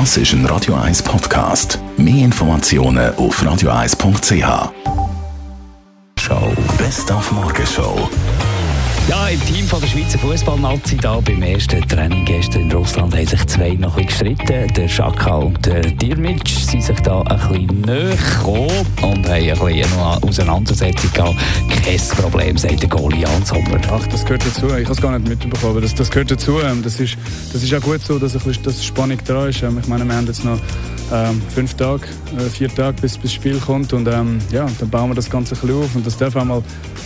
Das ist ein Radio 1 Podcast. Mehr Informationen auf radio1.ch. Show Best auf Morgenshow. Ja, im Team von der Schweizer Fußballnazi da beim ersten Training gestern Russland haben sich zwei noch ein gestritten. Der Schaka und der Dirmic sind sich da ein bisschen näher gekommen und haben ein bisschen eine Auseinandersetzung gehabt. Kein Problem, sagt der Goalie Jan Sommer. Ach, das gehört dazu. Ich habe es gar nicht mitbekommen, aber das, das gehört dazu. Ähm, Das ist, das ist auch gut so, dass, ein bisschen, dass Spannung dran ist. Ähm, Ich meine, wir haben jetzt noch ähm, fünf Tage, äh, vier Tage, bis, das Spiel kommt und ähm, ja, dann bauen wir das Ganze ein bisschen auf und das darf auch mal,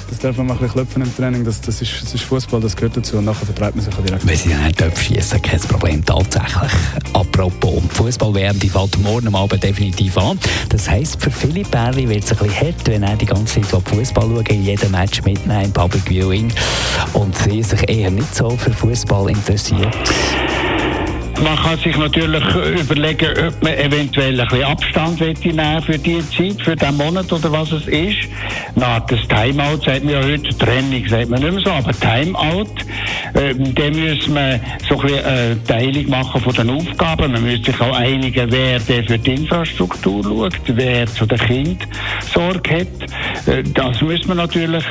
das darf auch mal ein bisschen klopfen im Training. Das, das, ist, das ist Fußball, das gehört dazu und nachher vertreibt man sich auch direkt. Wenn sie dann Töpfe schießen, kein Problem tatsächlich. Apropos, Fußball-WM die fällt morgen Abend definitiv an. Das heisst, für viele Bärli wird es ein bisschen hart, wenn er die ganze Zeit Fußball schauen in jedem Match mitnehmen, Public Viewing und sie sich eher nicht so für Fußball interessiert. Man kann sich natürlich überlegen, ob man eventuell ein bisschen Abstand nehmen für diese Zeit, für diesen Monat oder was es ist. Na, das Timeout sagt man ja heute, Trennung sagt man nicht mehr so, aber Timeout, äh, dem müssen wir so ein bisschen äh, Teilung machen von den Aufgaben. Man müsste sich auch einigen, wer der für die Infrastruktur schaut, wer zu den Kind Sorge hat. Äh, das müssen wir natürlich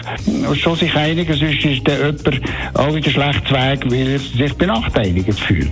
schon sich einigen, sonst ist der jemand auch wieder schlecht Weg, weil er sich benachteiligt fühlt.